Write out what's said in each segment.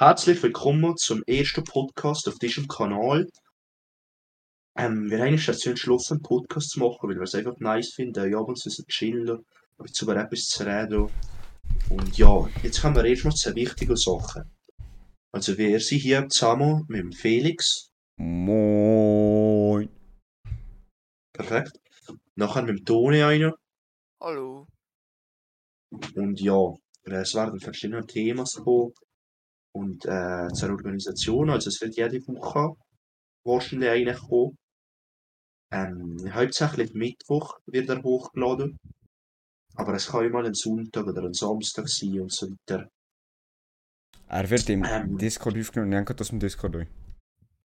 Herzlich willkommen zum ersten Podcast auf diesem Kanal. Ähm, wir haben uns dazu entschlossen, einen Podcast zu machen, weil wir es einfach nice finden, ja, abends zu chillen, und über etwas zu reden. Und ja, jetzt kommen wir erstmal zu wichtigen Sachen. Also wir sind hier zusammen mit dem Felix. Moin. Perfekt. Nachher mit dem Toni einer. Hallo. Und ja, es werden verschiedene Themen kommen. Und äh, zur Organisation, also es wird jede Woche wahrscheinlich eigentlich kommen. Ähm, hauptsächlich Mittwoch wird er hochgeladen. Aber es kann mal ein Sonntag oder ein Samstag sein und so weiter. Er wird im Ähm. Discord aufgenommen. Nein, geht das im Discord durch.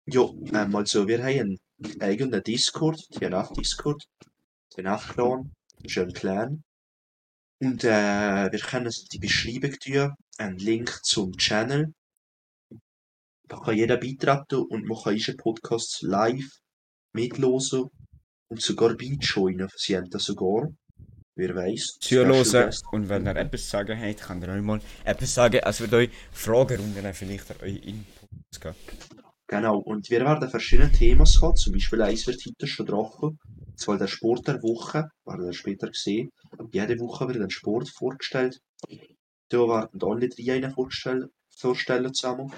Ja, ähm, also wir haben einen eigenen Discord, TNF-Discord, TNF-Clan, das ist ein Clan. Und äh, wir können es in die Beschreibung tun, einen Link zum Channel. Da kann jeder beitreten und man kann unseren Podcast live mitlosen und sogar beijoinen. Sie haben das sogar, wer weiß. Zuhören. Und wenn ihr etwas sagen habt, könnt ihr euch mal etwas sagen. Es wird euch Fragerunden vielleicht an euch Inputs geben. Genau, und wir werden verschiedene Themen haben, zum Beispiel eins wird heute schon drauf, zwar der Sport der Woche, werden wir später sehen. Jede Woche wird ein Sport vorgestellt. Da werden alle drei einen vorstellen, vorstellen zusammen.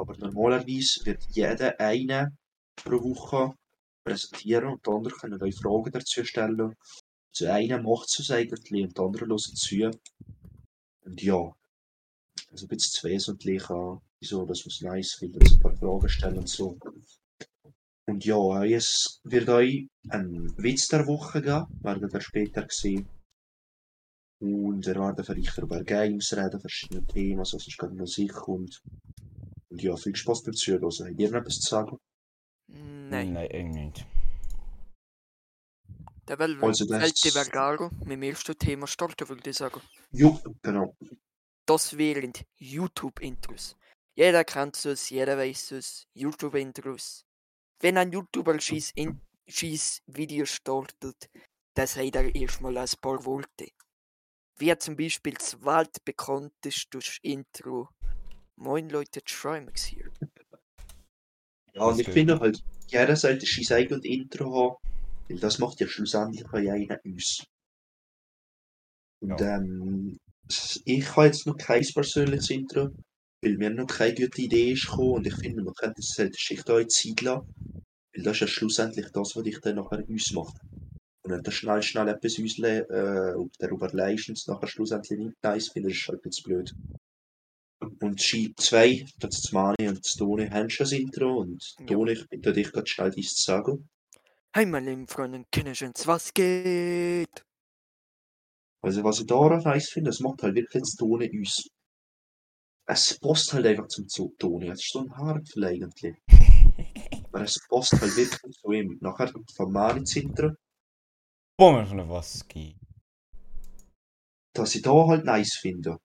Aber normalerweise wird jeder einen pro Woche präsentieren und die anderen können euch Fragen dazu stellen. Zu einem macht es eigentlich und die anderen hören zu. Und ja, also ein bisschen zu wesentlich an, wieso dass man es nice findet, ein paar Fragen stellen und so. Und ja, es wird euch ein Witz der Woche geben, werden wir später sehen. Und wir werden vielleicht über Games reden, verschiedene Themen, also es ist gerade Musik und, und ja, viel Spaß beim Zuhören. Habt ihr noch etwas zu sagen? Nein. Nein, irgendwie nicht. Der will Also das- Vergaro mit dem ersten Thema starten, würde ich sagen. Jo, genau. Das wären YouTube-Intros. Jeder kennt es, jeder weiß es. YouTube-Intros. Wenn ein YouTuber schieß in schieß Video startet, dann sagt er erstmal ein paar Worte. Wie zum Beispiel das weltbekannteste Intro. Moin Leute, Trimax hier. Ja, und Das ich finde halt, jeder sollte sein eigenes Intro haben, weil das macht ja schlussendlich auch einer aus. Und Ja. ähm, ich habe jetzt noch kein persönliches Intro, weil mir noch keine gute Idee ist gekommen und ich finde, man könnte es sollte sich da in Zeit lassen, weil das ist ja schlussendlich das, was dich dann nachher ausmacht. Und wenn du schnell, schnell etwas ausle äh, und darüber leist und es nachher schlussendlich nicht nice findest, ist halt jetzt blöd. Und Ski 2, das ist Mani und das Toni haben schon das Intro und Ja. Toni, ich bitte dich gerade schnell dies zu sagen. Hey meine lieben Freunde, Kinderschens, was geht? Also was ich daran nice finde, es macht halt wirklich das Toni uns. Es passt halt einfach zum Toni, es ist so ein Haarpfeil eigentlich. Aber es passt halt wirklich zu ihm. Nachher kommt von Mani das Intro, von der Waski. was ich da halt nice finde,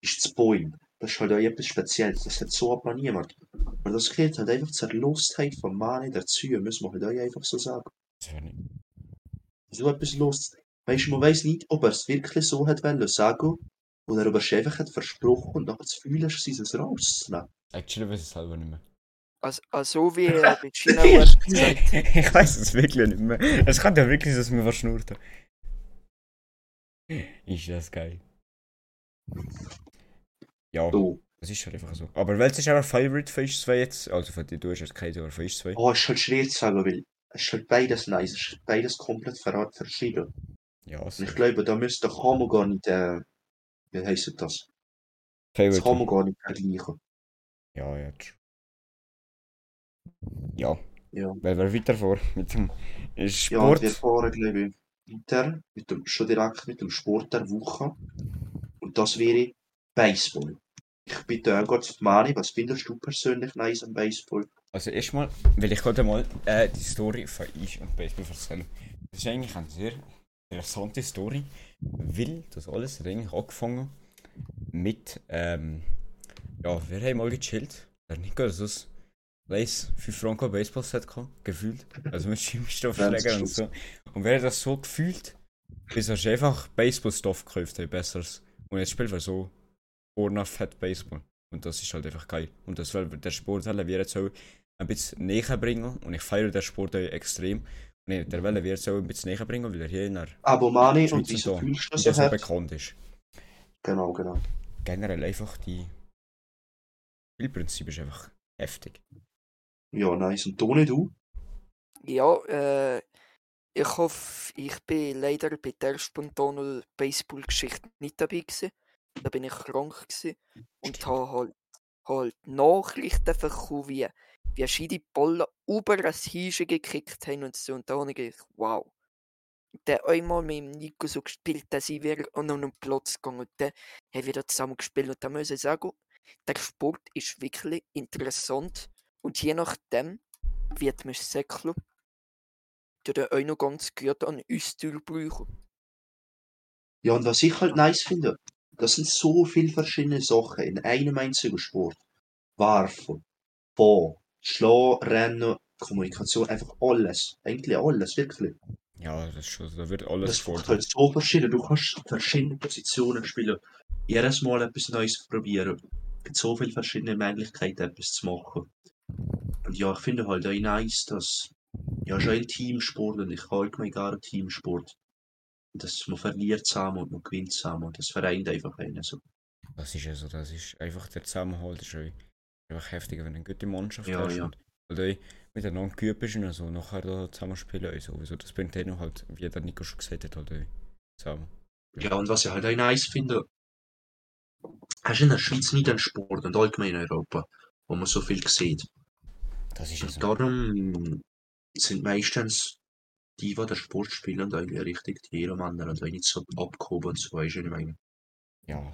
ist das Bäum. Das ist halt auch etwas Spezielles, das hat so hat man niemand. Aber das gehört halt einfach zur Lustheit von Mani dazu, müssen wir halt auch einfach so sagen. Das so etwas los. Weißt du, man weiß nicht, ob er es wirklich so hat wollen sagen oder ob er es einfach hat versprochen und nachher das Gefühl hast, es rauszunehmen. Actually weiß ich es selber nicht mehr. Also, also wie er mit China hat gesagt. ich weiß es wirklich nicht mehr. Es kann ja wirklich sein, dass mir was schnurrt. Ist das geil. Ja, So. das ist halt einfach so. Aber welches ist euer Favorite von uns zwei jetzt? Also von dir, du hast jetzt keine, aber von uns zwei. Oh, ist halt schwer zu sagen, weil es ist halt beides nice, es ist beides komplett ver verschieden. Ja, Und ich glaube, da müsste der Kamo gar nicht, äh, wie heisst das? Das Favorite. kann man gar nicht vergleichen. Ja, ja. Ja, Ja. weil wir weiter vor mit dem Ja, Sport. wir fahren, glaube ich, weiter, mit dem, schon direkt mit dem Sport der Woche. Und das wäre Baseball. Ich bitte auch Gott Mani, was findest du persönlich nice am Baseball? Also erstmal will ich gerade mal äh, die Story von Eis und Baseball erzählen. Das ist eigentlich eine sehr interessante Story, weil das alles hat eigentlich angefangen mit, ähm, ja, wir haben mal gechillt. Der Nico das weiß 5 Franken Baseball-Set gehabt, gefühlt. Also mit Schimmstoffschläger und so. Und wer hat das so gefühlt, bis er einfach Baseball-Stoff gekauft hat, besseres. Und jetzt spielt er so Orna Fett Baseball. Und das ist halt einfach geil. Und das will der Sport will wir jetzt auch ein bisschen näher bringen. Und ich feiere den Sport auch extrem. Und der will wir jetzt auch ein bisschen näher bringen, weil er hier in der Aber Mani, Schweiz und so so bekannt ist. Genau, genau. Generell einfach die Spielprinzip ist einfach heftig. Ja, nice. Und Toni, du? Ja, äh, ich hoffe, ich bin leider bei der spontanen Baseball-Geschichte nicht dabei gewesen. Da bin ich krank gewesen und habe halt, halt Nachrichten bekommen, wie, wie verschiedene Ballen über ein Häuschen gekickt haben und so. Und da habe ich gedacht, wow. Dann einmal mit dem Nico so gespielt, dass ich wieder an einen Platz gegangen und dann haben wir da zusammen gespielt. Und da muss ich sagen, der Sport ist wirklich interessant und je nachdem wird man säckeln, der auch noch ganz gut an uns durchbrauchen. Ja, und was ich halt nice finde, das sind so viele verschiedene Sachen in einem einzigen Sport. Werfen, Ball, Schlagen, Rennen, Kommunikation, einfach alles. Eigentlich alles, wirklich. Ja, das schon, da wird alles Das gefordert. halt so verschieden. Du kannst verschiedene Positionen spielen. Jedes Mal etwas Neues probieren. Es gibt so viele verschiedene Möglichkeiten, etwas zu machen. Und ja, ich finde halt auch nice, dass ja schon ein Teamsport und ich halte mir gar Teamsport. Dass man verliert zusammen und man gewinnt zusammen. Und das vereint einfach einen so. Das ist ja so, das ist einfach der Zusammenhalt ist einfach heftig, wenn du eine gute Mannschaft Ja, hast ja. und weil du miteinander geübt bist und so nachher da zusammen spielen und sowieso. Das bringt dann halt, wie der Nico schon gesagt hat, halt auch zusammen. Ja, und was ich halt auch nice finde, hast du in der Schweiz nicht einen Sport und allgemein in Europa, wo man so viel sieht. Das ist Und so. darum sind meistens die, die den Sport spielen, eigentlich richtig die Ehrenmänner und auch nicht so abgehoben und so, weißt du, was ich meine. Ja.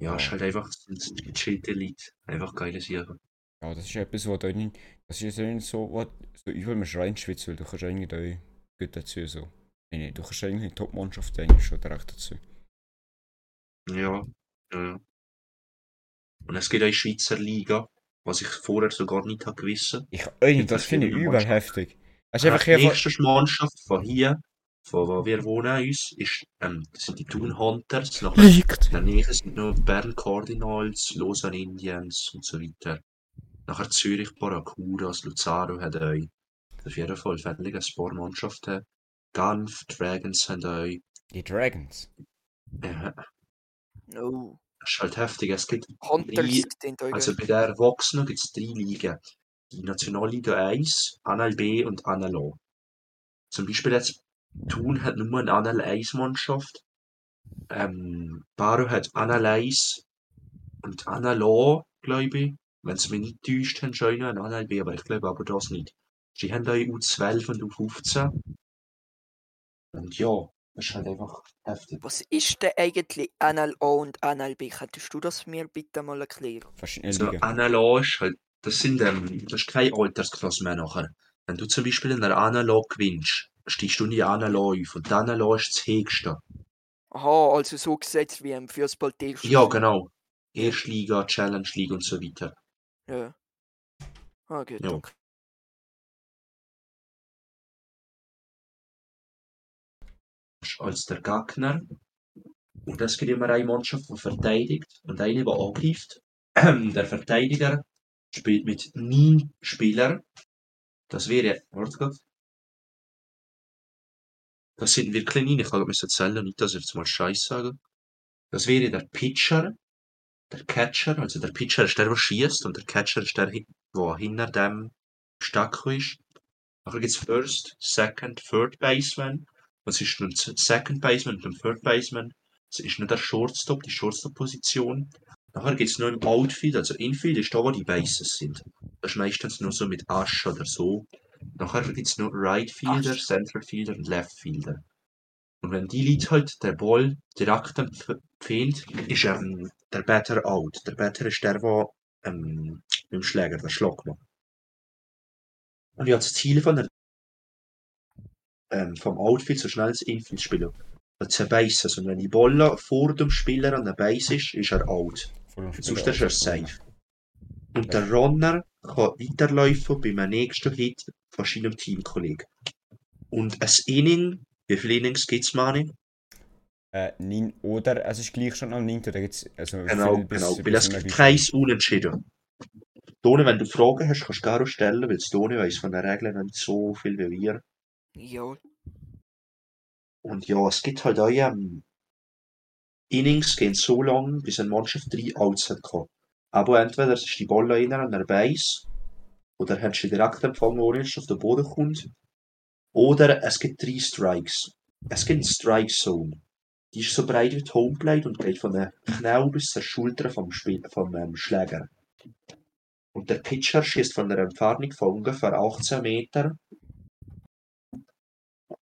Ja, es ist halt einfach die gechillte Leute, einfach geile Sachen. ja, das ist etwas, was da nicht, das ist nicht so, was so überall man rein schwitzt, weil du kannst eigentlich da gut dazu so. Nee, du kannst eigentlich die Top-Mannschaft eigentlich schon direkt dazu. Ja, ja, ja. Und es gibt auch die Schweizer Liga, was ich vorher so gar nicht habe gewusst. Ich, ey, das finde ich verschiedenen Es ist einfach die hier nächste Mannschaft von hier, von wo wir wohnen uns, ist, ähm, das sind die Thun Hunters. Nachher liegt. in der Nähe sind noch Bern Cardinals, Lausanne Indians und so weiter. Nachher Zürich Barracudas, Luzaro hat euch. Auf jeden Fall fertig ein paar Mannschaften. Genf, Dragons haben euch. Die Dragons. Ja, No. das ist halt heftig. Es gibt Hunters drei, also bei der Erwachsenen gibt es drei Ligen. Die Nationalliga 1, Anal B und Anal A. Zum Beispiel jetzt Thun hat nur eine Anal 1 Mannschaft. Ähm, Baro hat Anal 1 und Anal A, glaube ich. Wenn es mich nicht täuscht, haben schon noch eine Anal B, aber ich glaube aber das nicht. Sie haben da U12 und U15. Und ja, das ist halt einfach heftig. Was ist denn eigentlich NLA und NLB? Könntest du das mir bitte mal erklären? Verschiedene Also Ligen. Anal A ist halt, das sind, ähm, das ist keine Altersklasse mehr nachher. Wenn du zum Beispiel in der Anal A gewinnst, steigst du in die Anal A auf und die Anal A ist das höchste. Aha, also so gesetzt wie im Fußball Ja, genau. Erstliga, Challenge League und so weiter. Ja. Ah, gut, Ja. danke. als der Gegner. Und es gibt immer eine Mannschaft, die verteidigt und eine, die angreift. Der Verteidiger spielt mit neun Spielern. Das wäre, warte grad. Das sind wirklich neun, ich kann mir erzählen, nicht, dass ich jetzt mal Scheiß sage. Das wäre der Pitcher, der Catcher, also der Pitcher ist der, der schießt und der Catcher ist der, der hinter dem Stacko ist. Nachher gibt's First, Second, Third Baseman. Was ist Z- Second Baseman und ein Third Baseman? Das ist nur der Shortstop, die Shortstop-Position. Nachher gibt's noch im Outfield, also Infield ist da, wo die Bases sind. Das ist meistens nur so mit Asch oder so. Nachher gibt's noch Right Fielder, Asch. Center Fielder und Left Fielder. Und wenn die Leute halt den Ball direkt Pfeilt, ist ähm, der Batter out. Der Batter ist der, der ähm, mit dem Schläger den Schlag macht. Und ja, das Ziel von der ähm, vom Outfield so schnell ins Infield spielen. Ein Bases. Und wenn die Ball vor dem Spieler an der Base ist, ist er out. Sonst ist er safe. Und der Runner kann weiterlaufen beim nächsten Hit von seinem Teamkollegen. Und ein Inning, wie viele Innings gibt's Mani? äh, 9 oder es ist gleich schon am 9. Da gibt's, also Genau, viel bis- genau. bis Weil es gibt keins unentschieden. Toni, wenn du Fragen hast, kannst du gerne stellen, weil Toni weiss von den Regeln nicht so viel wie wir. Ja, Und ja, es gibt halt auch ähm, Innings gehen so lang, bis eine Mannschaft drei Outs hat. Aber entweder ist die Ball rein an der Base, oder hast du direkt empfangen, ohne dass auf den Boden kommt. Oder es gibt drei Strikes. Es gibt eine Strike Zone. Die ist so breit wie die Homeplate und geht von den Knäuel bis zur Schulter vom, Spiel, vom ähm, Schläger. Und der Pitcher schießt von einer Entfernung von ungefähr 18 Meter.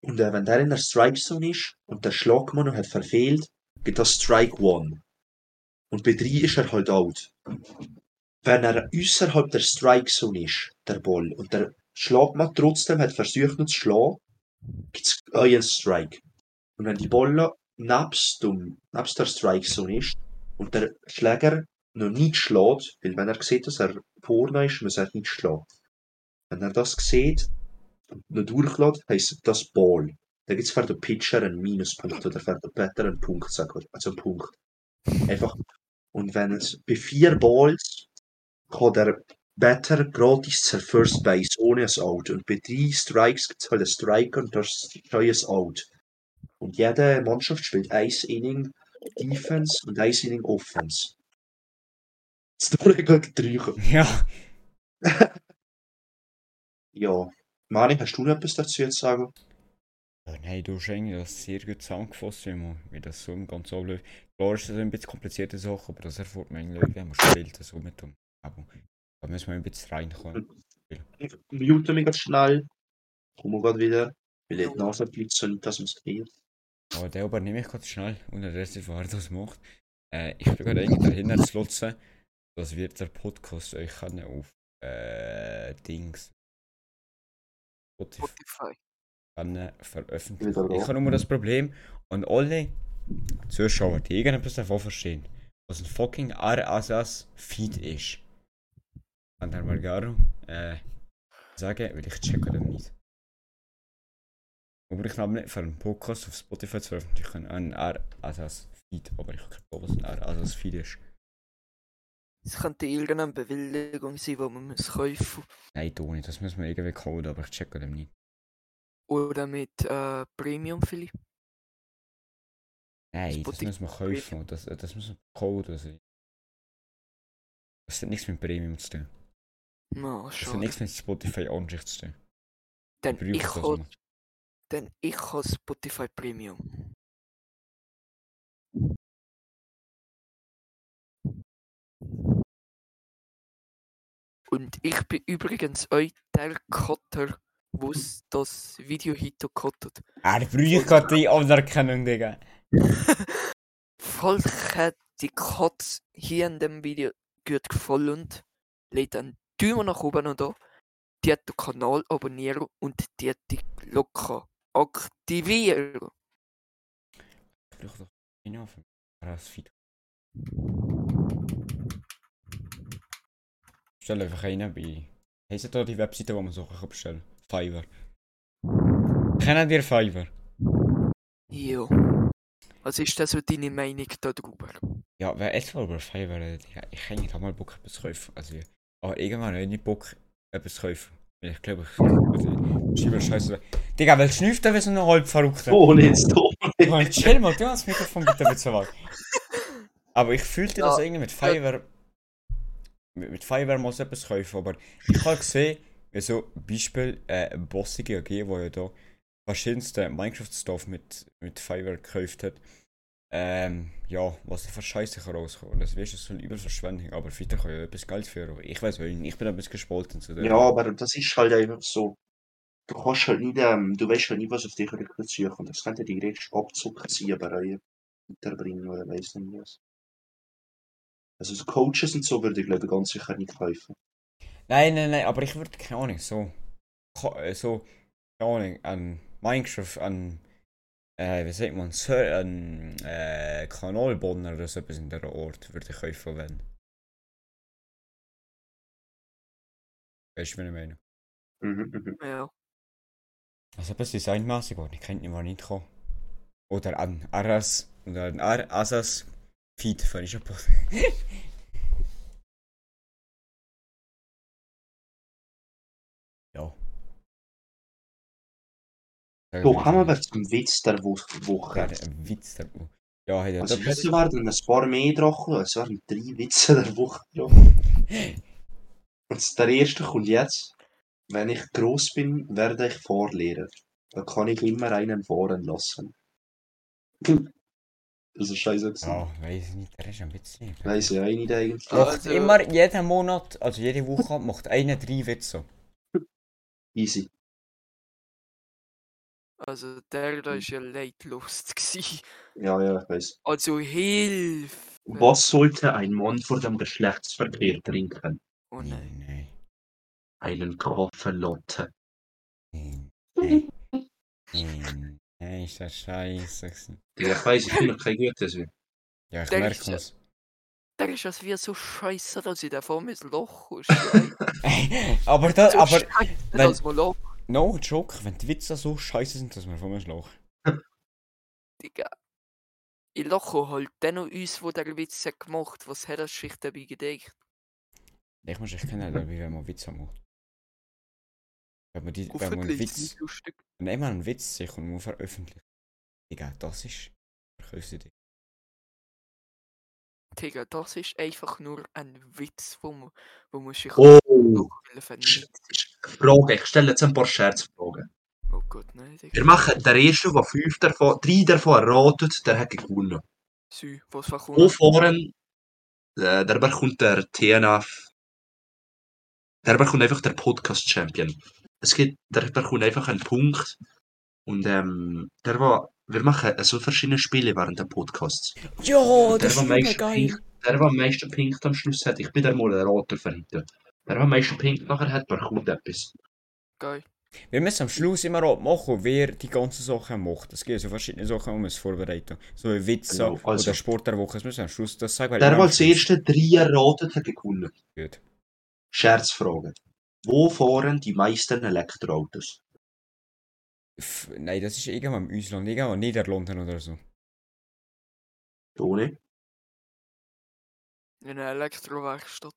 Und äh, wenn der in der Strike Zone ist und der Schlagmann hat verfehlt, gibt das Strike One. Und bei 3 ist er halt out. Wenn er außerhalb der Strike Zone ist, der Ball, und der Schlagmann trotzdem hat versucht noch zu schlagen, gibt es einen Strike. Und wenn die Ball nebst, nebst der Strike Zone ist und der Schläger noch nicht schlägt, weil wenn er sieht, dass er vorne ist, muss er nicht schlagen. Wenn er das sieht und noch durchlässt, heisst das Ball. Dann gibt es für den Pitcher einen Minuspunkt oder für den Batter einen Punkt, sag ich, also einen Punkt. Einfach. Und wenn es bei vier Balls kann der Batter gratis zur First Base ohne ein Out. Und bei drei Strikes gibt es halt einen Strike und das ist ein Out. Und jede Mannschaft spielt ein Inning Defense und ein Inning Offense. Das ist doch gegen drei. Ja, Ja. Mani, hast du noch etwas dazu zu sagen? Ja, nein, du hast eigentlich das sehr gut zusammengefasst, wie, man, wie das so im Ganzen abläuft. Klar ist das ein bisschen komplizierte Sache, aber das erfährt man eigentlich, wenn man spielt, so mit dem. Aber da müssen wir ein bisschen reinkommen. Mute mich ganz schnell. Kommen wir gerade wieder. Weil die Nase blitzt und nicht, dass man es kriegt. Aber der aber nehme ich gerade schnell, unterdessen, wer das macht. Äh, ich bin gerade eigentlich dahinter zu lotzen, dass wir der Podcast euch kann auf äh, Dings Spotify Spotify. Kann veröffentlichen. Ich habe nur das Problem, und alle Zuschauer, die irgendetwas davon verstehen, was ein fucking RSS-Feed ist, kann der Margaro äh, sagen, weil ich checke das nicht. Aber ich kann nicht für einen Podcast auf Spotify zu veröffentlichen, einen RSS-Feed, aber ich glaube, was ein RSS-Feed ist. Es könnte irgendeine Bewilligung sein, die man muss kaufen Nein, du nicht, das müssen wir irgendwie coden, aber ich checke das nicht. Oder mit äh, Premium vielleicht. Nein, das Spotify müssen wir kaufen, das, das müssen wir coden. Also. Das hat nichts mit Premium zu tun. No, Das hat nichts mit Spotify Ansicht zu tun. Dann brauche ich das habe dann ich habe Spotify Premium. Und ich bin übrigens euch der Wo das Video heute cuttet. Er braucht gerade die Anerkennung, Digga. Falls die Cuts hier in dem Video gut gefallen, lasst einen Daumen nach oben und da, die den Kanal abonnieren und die die Glocke aktivieren. Ich brauche doch einen auf dem RSS-Feed. Stell einfach einen bei. Heißt da die Webseite, wo man Sachen kann bestellen Fiverr. Kennen ihr Fiverr? Ja. Was ist denn so deine Meinung darüber? Ja, wer mal über Fiverr redet, ich hätte nicht mal Bock, etwas zu kaufen. Also, aber irgendwann habe ich nicht Bock, etwas zu kaufen. Ich glaube, ich. Also, schreibe Scheiße. Digga, weil schnüfft er wie so ein halb verrückter. Oh, jetzt doch. Mann, chill mal, du hast das Mikrofon bitte ein bisschen weg. Aber ich fühlte das Ja, irgendwie mit Fiverr. Mit, mit Fiverr muss ich etwas kaufen, aber ich habe gesehen, wie so Beispiel äh, Bossige AG, wo ja da verschiedenste Minecraft-Stuff mit, mit Fiverr gekauft hat. Ähm, ja, was da für Scheiße kann rauskommen. Und das weißt du, so eine Überverschwendung, aber Fiverr kann ja etwas Geld führen. Ich weiß nicht, ich bin ein bisschen gespalten zu dem. Ja, aber das ist halt einfach so. Du kannst halt nicht, ähm, du weißt halt nicht, was auf dich rekrutieren und das könnte die direkt Abzug ziehen, aber weiterbringen oder weiss nicht was. Also so Coaches und so würde ich glaube ganz sicher nicht kaufen. Nein, nein, nein, aber ich würde keine Ahnung, so, äh, so, keine Ahnung, an Minecraft, an, äh, wie sagt man, Ser an, äh, Kanalbonner oder so etwas in der Ort würde ich kaufen, wenn. Weißt du, was ich meine? Mhm, mhm. Ja. Also etwas designmäßig, was ich kennt nicht, was nicht. Oder an Aras oder an Ar Asas Feed von ich So kommen wir zum Witz der Wo Woche. Der Witz der Ja, hat er Also das heute waren ein paar mehr drauf, es waren drei Witze der Woche drauf. Und der erste kommt jetzt. Wenn ich groß bin, werde ich Fahrlehrer. Da kann ich immer einen fahren lassen. Das ist scheiße. gewesen. Ja, weiß ich nicht, der ist ein Witz. nicht. Weiss ich auch nicht eigentlich. Ja. Macht Also- immer jeden Monat, also jede Woche, macht einer drei Witze. Easy. Also der da ist ja leidlos gsi. Ja, ja, ich weiss. Also Hilfe! Was sollte ein Mann vor dem Geschlechtsverkehr trinken? Oh nein. nein. Einen Kaffeelatte. Nein. Nein. Nein. Nein, ist das scheiße. gewesen. Ja, ich weiss, ich bin noch kein Gutes. Ja, ich Der merke es. Der ist das wie so scheiße, dass ich davon mein Loch ist. aber da, so aber, scheiße, wenn- dass man Loch, no joke, wenn die Witze so scheiße sind, dass wir von mir schlagen. Digga. Ich lache halt dann noch uns, wo der Witz hat gemacht Was hat er sich dabei gedacht? Ich muss echt kennen, wie wenn man Witze macht. Wenn man, die, wenn man einen Witz, wenn jemand einen Witz sich und muss veröffentlichen. Digga, das ist verkauft dich. Digga, das ist einfach nur ein Witz, wo man, wo man sich Oh! Frage, ich stelle jetzt ein paar Scherzfragen. Oh Gott, nein. Wir machen den ersten, der fünf davon, drei davon erratet, der hat gewonnen. Sü, was Wo verkommt? fahren, äh, der bekommt der TNF, der bekommt einfach der Podcast-Champion. Es gibt, der bekommt einfach einen Punkt und ähm, der war, wir machen so verschiedene Spiele während der Podcasts. Ja, der, das der ist am mega meisten geil. Punkte, der, der am meisten Punkte am Schluss hat, ich bin der Moderator für heute. Der am meisten Punkte nachher hat, bekommt etwas. Geil. Wir müssen am Schluss immer auch machen, wer die ganzen Sachen macht. Es gibt so verschiedene Sachen, die wir uns vorbereiten. So wie Witze Genau, also- oder Sport der Woche. Das müssen wir am Schluss das sagen. weil Der, der als erste drei erratet hat, gewonnen. Gut. Scherzfrage. Wo fahren die meisten Elektroautos? F Nein, das ist irgendwann im Ausland, irgendwann Niederlanden oder so. Toni? In einer Elektrowerkstatt.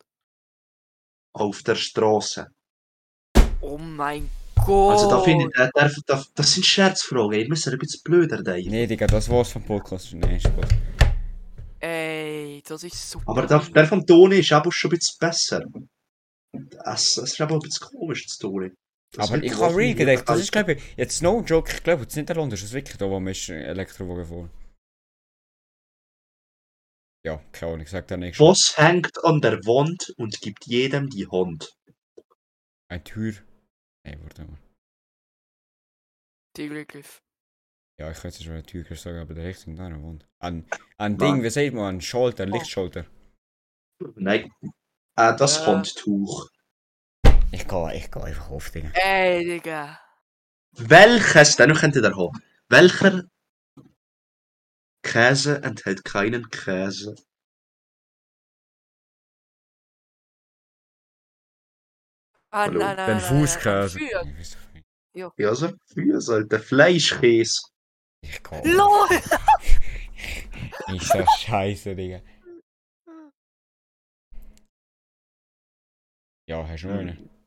Auf der Straße. Oh mein Gott! Also da finde ich, der, der, der, das sind Scherzfragen. Ihr müsst ein bisschen blöder denken. Nee, Digga, das war's vom Podcast. Nee, Spaß. Ey, das ist so. Aber der, der von Toni ist aber schon ein bisschen besser. Das, das ist aber ein bisschen komisch, das Toni. Das Aber ich habe real nicht gedacht, das ist glaube ich, jetzt no joke, ich glaube, in Niederlanden ist es wirklich da, wo man ist äh, Elektrowagen vor. Ja, Ahnung, ich sag da nichts. Was hängt an der Wand und gibt jedem die Hand? Eine Tür. Nein, warte mal. Tigergriff. Ja, ich jetzt schon eine Tür sagen, aber der Richtung da eine Wand. Ein, ein Nein. Ding, wie sagt man, ein Schalter, Oh. Lichtschalter. Nein. Äh, das Ja. Handtuch. Ich gehe, ich gehe einfach auf, Digga. Ey, Digga. Welches, den könnt ihr da haben. Welcher Käse enthält keinen Käse? Ah, Hallo, nein, nein, Den Fußkäse. Nicht. Ja, so für sollte Fleischkäse. Ich gehe. LOL! Ist das scheiße, Digga. Ja, hast du noch einen?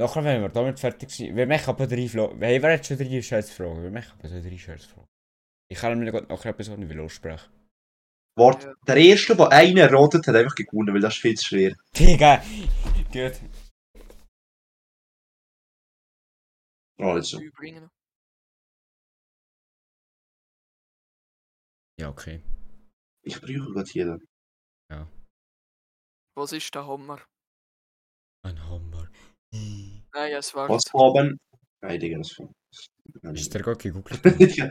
Nachher, wenn wir damit fertig sind, wir machen aber drei Fragen. Hey, wer hat schon drei Scherzfragen? Wir machen aber so drei Scherzfragen. Ich kann mir gerade nachher etwas nicht lossprechen. Warte, Ja. der erste, der einen erratet, hat einfach gewonnen, weil das ist viel zu schwer. Digga! Gut. Also. Ja, okay. ich brauche gerade jeden. Was ist der Hammer? Ein Hammer. Nein, es war. Was haben... Nein, Digga, das war... Ist der gerade gegoogelt? Ja.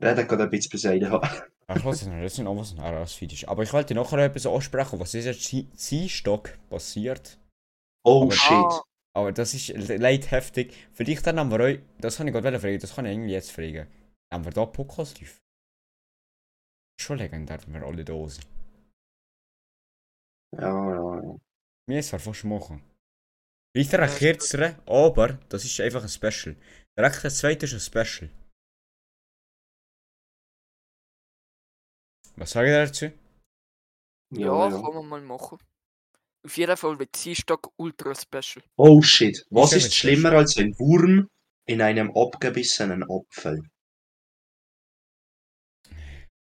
Der hat gerade ein bisschen Beseide haben. Ach, ich weiß nicht, das sind auch was anderes. Aber ich wollte nachher etwas ansprechen, was ist jetzt Ziehstock passiert. Oh Aber- shit. Ah, Aber das ist le- leid heftig. Vielleicht dann haben wir euch, das kann ich gerade fragen, das kann ich irgendwie jetzt fragen. Haben wir da Podcast live? Schon legendär, wenn wir alle da sind. Ja, ja, ja. mir zwar fast machen. Weiter ein kürzerer, aber das ist einfach ein Special. Direkt der zweite ist ein Special. Was sage ich dazu? Ja, kann man mal machen. Auf jeden Fall wird Dienstag ultra special. Oh shit. Was ja ist mit schlimmer als ein Wurm in einem abgebissenen Apfel?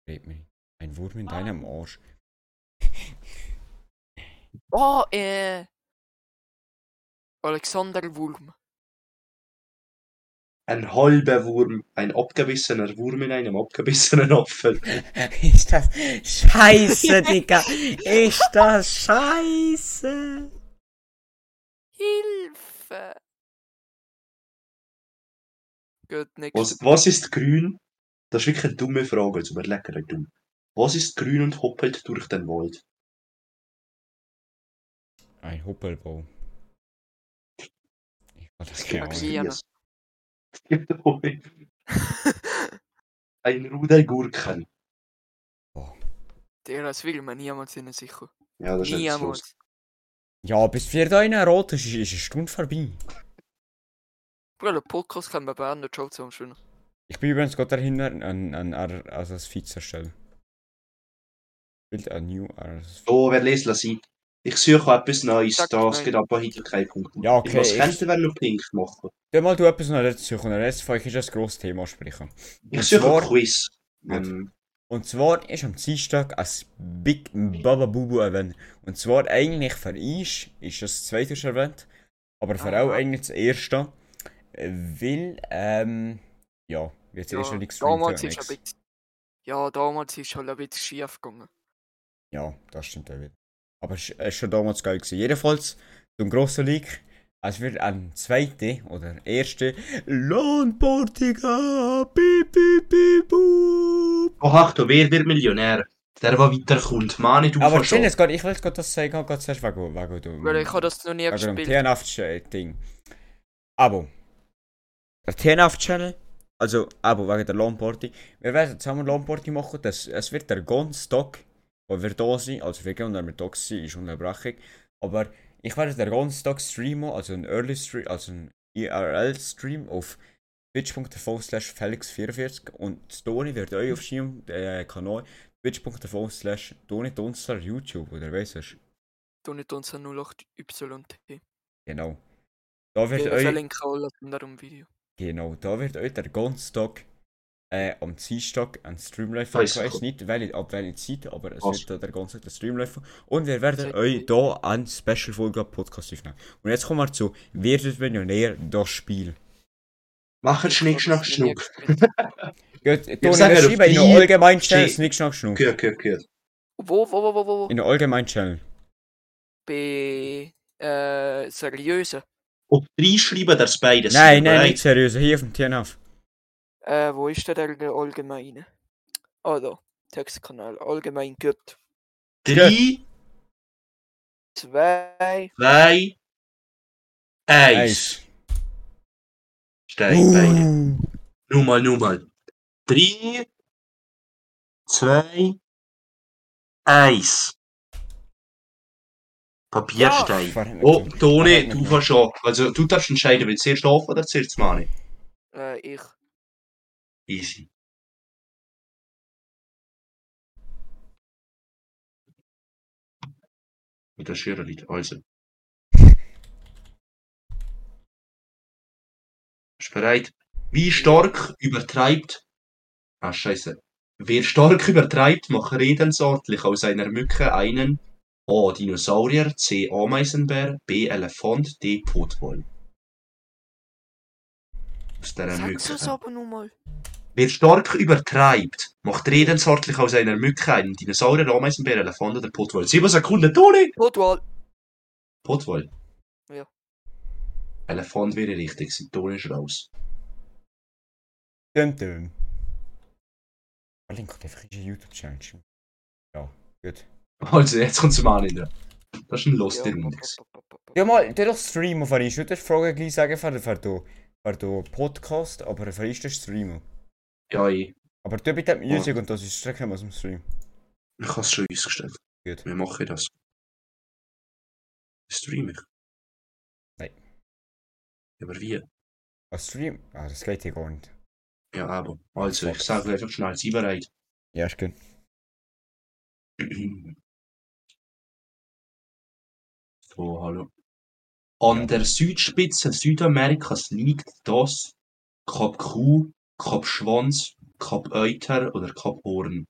Red mir. Ein Wurm in deinem Arsch. Oh, äh. Alexander Wurm. Ein halber Wurm, ein abgebissener Wurm in einem abgebissenen Apfel. ist das scheiße, Digga. Ist das scheiße. Hilfe! Gut. Was, was ist grün? Das ist wirklich eine dumme Frage, also überlegen dumm. Was ist grün und hoppelt durch den Wald? Ein Huppelbau. Ich hatte Das. Gerne. es. Gibt auch ein Rudel Gurken. Der, das will man niemals in sicher. Ja, das ist. Niemals. Ja, bis wir da in rot ist, ist eine Stunde vorbei. Bruder, der Podcast kann man beenden, ciao zusammen schön. Ich bin übrigens gerade dahinter an, an, an also das Feed zu erstellen. Bild a new als So, wer lesen lassen? Ich suche etwas Neues, Sag da es nein. gibt aber heute keinen Punkt. Ja, okay, Was ich- könnte wenn noch Pink machen? Ja, mal du etwas noch dazu suchen, der Rest von euch ist ein grosses Thema sprechen. Ich suche zwar- ein Quiz. Ähm, Und zwar ist am Dienstag ein Big Baba Bubu Event. Und zwar eigentlich für uns ist das das zweite schon erwähnt, aber für Aha. auch eigentlich das erste. Weil, ähm, ja, jetzt Ja, ist schon nichts damals ist ein bisschen. Ja, damals ist halt ein bisschen schief gegangen. Ja, das stimmt auch wieder. Aber es es ist schon damals geil gewesen. Jedenfalls, zum grossen Leak, es wird ein zweite oder erste Lohnportiga, piep, piep, piep, oh, Achtung, wer wird Millionär? Der, der weiterkommt. Mani, du Aber schon. jetzt ich will jetzt gerade das sagen, gerade zuerst wegen, wegen dem, Weil ich habe das noch nie gespielt. TNF-Ding. Abo. Der TNF-Channel, also Abo wegen der Lohnparty. Wir werden zusammen Lohnparty machen, das, es wird der Gonstock, der sein, also wir gehen und da sein, ist Unterbrechung. Aber ich werde den Gonstock streamen, also ein Early Stream, also ein IRL-Stream auf twitch.tv slash felix44 und Story wird euch auf seinem äh, Kanal twitch.tv slash Toni Dunster YouTube, oder weißt du? Nicht unser 08YT. Genau. Da wird Wir euch, verlinken alles dem Video. genau, da wird euch der Gonstock äh, am Dienstag ein Stream laufen. Ich weiß ich. nicht, welche, ab welcher Zeit, aber es Was? wird da der Gonstock der Stream laufen. Und wir werden euch gut. da eine Special-Folge Podcast aufnehmen. Und jetzt kommen wir zu Wer wird Millionär, das Spiel. Machen Schnick, Ich Schnack, Schnuck. Gut, Toni, wir auf schreiben in den allgemeinen Channel, Snick, Schnack, Schnuck. Gehört, gehört, gehört. Wo, wo, wo, wo, wo? In den allgemeinen Channel. Bei äh, seriösen. Ob drei schreiben, das beides. Nein, nein, nicht seriös, hier auf dem TNF. Äh, wo ist denn der allgemeine? Ah, da. Textkanal. Allgemein gut. Drei, Zwei. zwei, eins. Steig beide. Uh. Nur mal, nur mal. Drei, zwei, eins. Papierstein. Verdammt, Oh, Toni, du ja. kannst schon. Also, du darfst entscheiden, willst du zuerst schlafen oder zuerst Mani? Äh, ich. Easy. Mit der Schere Also. Bist du bereit? Wie stark übertreibt. Ah, scheiße. Wer stark übertreibt, macht redensartlich aus einer Mücke einen A. Dinosaurier, C. Ameisenbär, B. Elefant, D. Potwoll. Aus dieser Sag's uns Mücke. aber nur mal. Wer stark übertreibt, macht redensartlich aus einer Mücke einen Dinosaurier, Ameisenbär, Elefant oder Potwoll. Sieben Sekunden, Toni! Potwall. Potwoll? Ja. Elefant wäre richtig, sein Toni ist raus. Dum dum. Link hat einfach in YouTube-Channel. Ja, gut. Also, jetzt kommt zum Ani dran. Das ist ein Lost Ja, in pop. Ja, mal, der doch ich. Ich würde die Frage gleich sagen für, den- den Podcast, aber für ist das streamen. Ja, ich, Aber du bitte Musik und das ist strecken aus dem Stream. ich habe es schon ausgestellt. Gut. Wir machen das. Stream ich? Nein. Ja, Aber wie? Was Stream? Ah, das geht hier gar nicht. Ja, aber. Also, ich sage einfach schnell, sie bereit. Ja, ist gut. So, hallo. An der Südspitze Südamerikas liegt das Kap Kuh, Kap Schwanz, Kap Euter oder Kap Horn.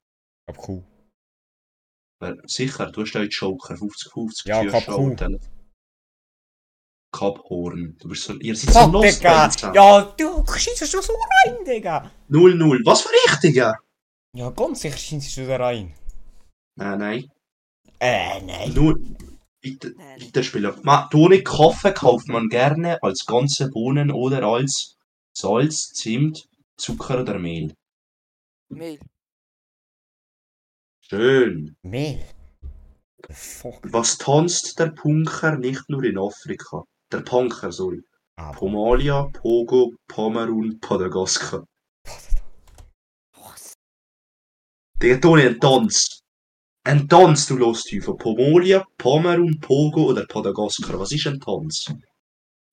Ab Kuh. Wer- Sicher, du hast heute Joker, 50-50. Ja, Tür Kap schauen, Kuh. Tele- Kap Horn. Du bist so, ihr seid so lost Digga! Ja, du schießt schon so rein, Digga! 0-0. Was für Richtiger? Ja, ganz sicher schießt du da rein. Nein, nein. Äh, nein. Nur Nein. weiterspielen. Ma, ohne Kaffee kauft man gerne als ganze Bohnen oder als Salz, Zimt, Zucker oder Mehl. Mehl. Schön. Mehl. Fuck. Was tanzt der Punker nicht nur in Afrika? Der Punker, sorry. Aber. Pomalia, Pogo, Pomerun, Madagaskar. Was? Der Toni, ein Tanz. Ein Tanz, du Losthäufer. Pomolia, Pomerun, Pogo oder Madagaskar. Was ist ein Tanz?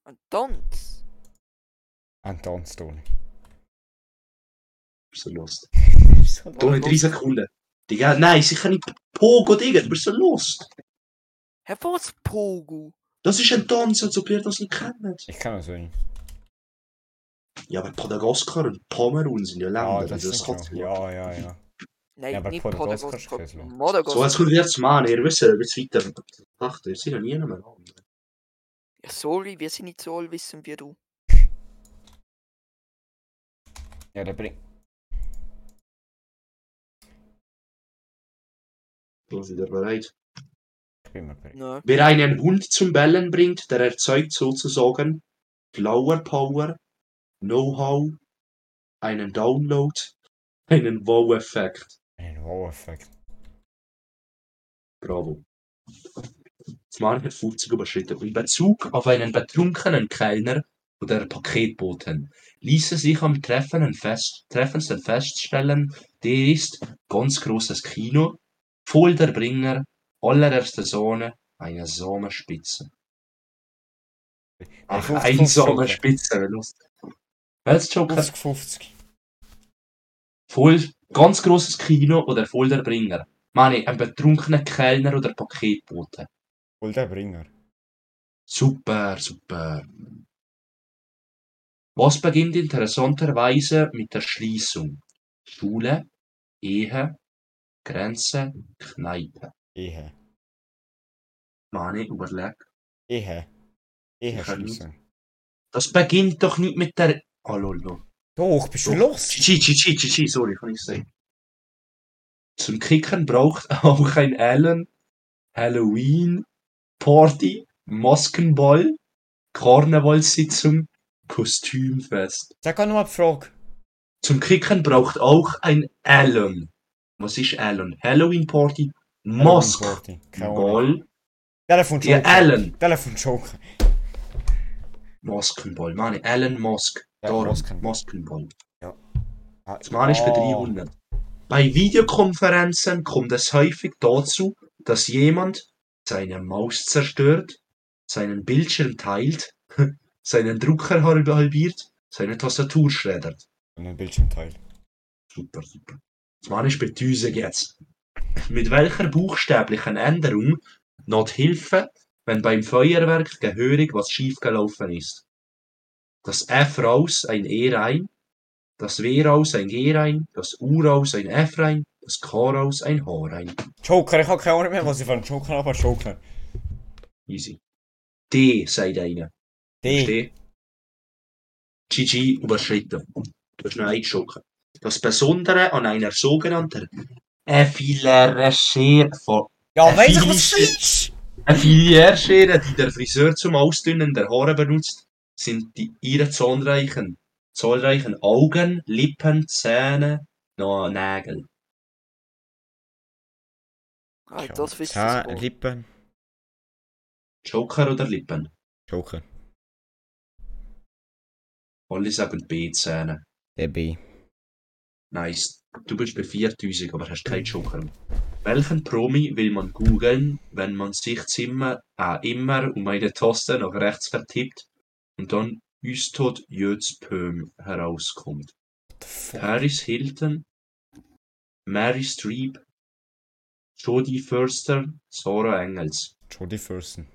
Ein Tanz? Ein Tanzton. Bist du lost? So Toni, drei Sekunden. Digga, nein, sicher nicht Pogo, Digga. Du bist so lost. Herr was Pogo? Das ist ein Tanz, als ob ihr das nicht kennt. Ich kann das nicht. Ja, aber Madagaskar und Pomerun sind ja Länder. Ja, das das ist kann so. Ja, ja, ja. Nein, Ja, aber nicht Madagaskar. So, jetzt kommt jetzt Mann, ihr wisst, ihr wisst weiter. Ach, ihr seid ja nie mehr an. Ja, sorry, wir sind nicht so allwissend wie du. Ja, der bringt. Seid ihr bereit? Ich bin mal bereit. Nein. Wer einen Hund zum Bellen bringt, der erzeugt sozusagen Flower Power, Know-how, einen Download, einen Wow-Effekt. Ein Wow-Effekt. Bravo. Das Mann hat 50 überschritten. In Bezug auf einen betrunkenen Kellner oder Paketboten ließe sich am Treffen fest, treffendsten feststellen, der ist ganz großes Kino, voll der Bringer, allererste Sohne, eine Sommerspitze. Ach, 50, eine 50 Sommerspitze, wie lustig. Welches Joker? 50, 50. Voll, ganz großes Kino oder voll der Bringer? Meine, ein betrunkener Kellner oder Paketbote. Wohl der Bringer. Super, super. Was beginnt interessanterweise mit der Schließung? Schule, Ehe, Grenze, Kneipe. Ehe. Mani, überleg. Ehe. Ehe schließen. Das beginnt doch nicht mit der... Oh, lol, lol. Doch, bist du los? Chi, chi, chi, chi, chi, sorry, kann ich sagen. Zum Kicken braucht auch ein Allen, Halloween, Party, Maskenball, Karnevalssitzung, Kostümfest. Sag auch nochmal die Frage. Zum Kicken braucht auch ein Allen. Was ist Allen? Halloween Party. Keine Ahnung. Telefon Ja, Joker. Allen. Telefon Joker. Maskenball. Meine, Allen Mask. Ja, Darum, Maskenball. Maskenball. Ah, Das Mann ist bei ah. 300. Bei Videokonferenzen kommt es häufig dazu, dass jemand seine Maus zerstört, seinen Bildschirm teilt, seinen Drucker halb- halbiert, seine Tastatur schreddert. Und ein Bildschirmteil. Super, super. Das Mann ist bei 1000 jetzt. Mit welcher buchstäblichen Änderung not Hilfe, wenn beim Feuerwerk gehörig was schiefgelaufen ist? Das F raus, ein E rein, das W raus, ein G rein, das U raus, ein F rein, das K raus, ein H rein. Joker, ich habe keine Ahnung mehr, was ich von Joker habe, aber Joker. Easy. D, sagt einer. D. Steh. GG überschritten. Du hast noch eingeschocken. Das Besondere an einer sogenannten Effilere-Schere von Ja, weiss ich, was das ist? Eine Filiärschere, die der Friseur zum Ausdünnen der Haare benutzt, sind die ihre zahlreichen, zahlreichen Augen, Lippen, Zähne, noch Nägel. Ah, das wisst ihr Lippen. Joker oder Lippen? Joker. Alle sagen B-Zähne. Der B. Nice. Du bist bei 4000, aber hast keinen Joker. Welchen Promi will man googeln, wenn man sich Zimmer, äh, immer um eine Taste nach rechts vertippt und dann Üstod Jötz Pöhm herauskommt? Paris Hilton, Mary Streep, Jodie Förster, Sarah Engels. Jodie Thurston.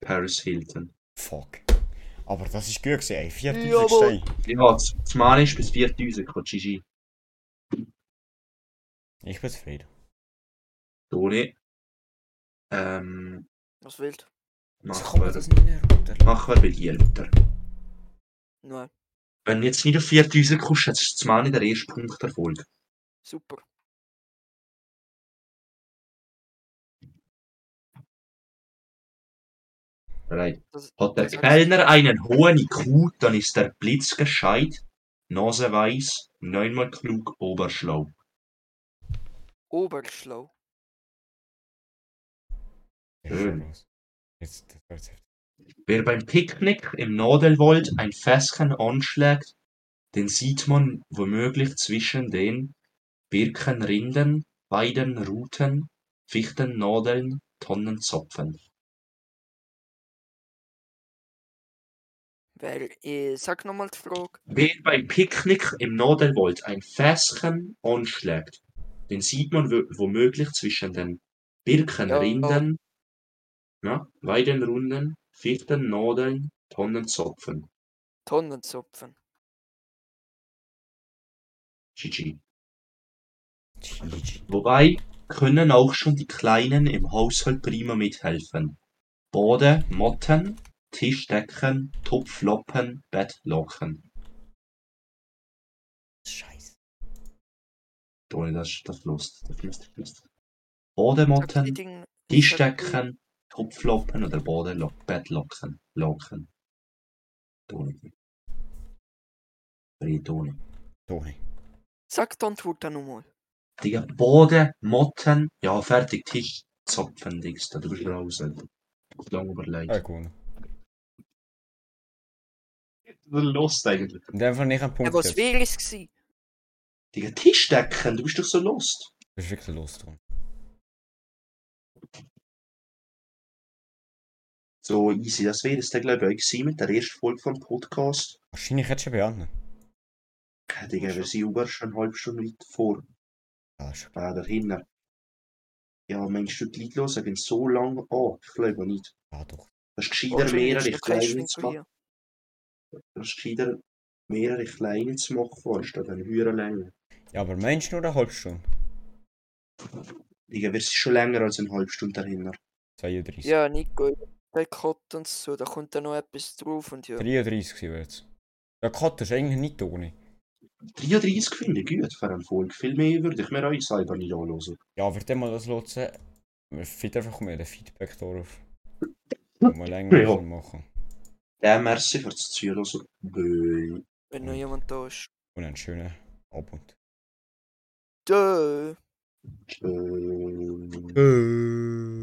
Paris Hilton. Fuck. Aber das ist gut gewesen, ey. 4000 Jawohl. Steine. Ja, das das Mann ist bis 4000, kommt Gigi. Ich bin zufrieden. Toni. Ähm, Was willst Wieso mach kann man wer, das nicht runter? mach wer will hier, Luther. du? Nein. Wenn du jetzt nicht auf 4000 kommst, hat das Mann in der ersten Punkt Erfolg. Super. Bereit. Das, Hat der Kellner einen hohen IQ, dann ist der Blitz gescheit, Nase weiß, neunmal klug, oberschlau. Oberschlau. Schön. Wer beim Picknick im Nadelwald ein Fässchen anschlägt, den sieht man womöglich zwischen den Birkenrinden, Weidenruten, Fichtennadeln, Tonnenzapfen. Weil, äh, sag nochmal die Frage. Wer beim Picknick im Nadelwald ein Fässchen anschlägt, den sieht man wo- womöglich zwischen den Birkenrinden, ja, Weidenrunden, Fichtennadeln, Tonnenzapfen. Tonnenzapfen. GG. GG. Wobei können auch schon die Kleinen im Haushalt prima mithelfen. Bode, Motten, Tischdecken, Topflappen, Bettlaken. Scheiße. Toni, das ist das Lust. Das müsste ich wissen. Bode, Sag die Motten, Ding- sag Tischdecken, Topflappen oder Bode, Bettlaken. Laken. Toni. Drei Toni. Toni. Sag die Antwort dann nochmal. Digga, Bode, Motten, ja, fertig, Tisch, Zapfen, Dings, da du bist raus. Alter. Lang überlegt. Ah, gut. Das ist Lust eigentlich. Und einfach nicht einen Punkt. Ja, was wäre es gewesen? Digga, Tischdecken, du bist doch so lost. Du bist wirklich los, Toni. So easy, das wäre es dann, glaube ich, auch gewesen mit der ersten Folge vom Podcast. Wahrscheinlich hättest du schon beantwortet. Ja, Digga, wir sind über schon eine halbe Stunde weit vor. Ja, ist okay. Äh, dahinter. Ja, meinst du, die Leute hören gehen so lange an? Ich glaube nicht. Ja, doch. Das ist gescheiter, mehrere kleine zu machen. Ist gescheiter, mehrere kleine zu machen, anstatt eine höhere Länge. Ja, aber meinst du nur eine halbe Stunde? Digga, wir sind schon länger als eine halbe Stunde dahinter. 32. Ja, Nico, der Cut und so, da kommt dann noch etwas drauf und ja. 33 sind wir jetzt. Der Cut ist eigentlich nicht Toni. 33 finde ich gut für eine Folge. Viel mehr würde ich mir auch selber nicht anhören. Ja, wird mal das nutzen. Wir finden einfach mehr den Feedback darauf. Mal länger Ja. machen. Ja, merci fürs Zuhören. Böi. Wenn noch jemand da ist. Und einen schönen Abend. Dö. Tschö. Äh.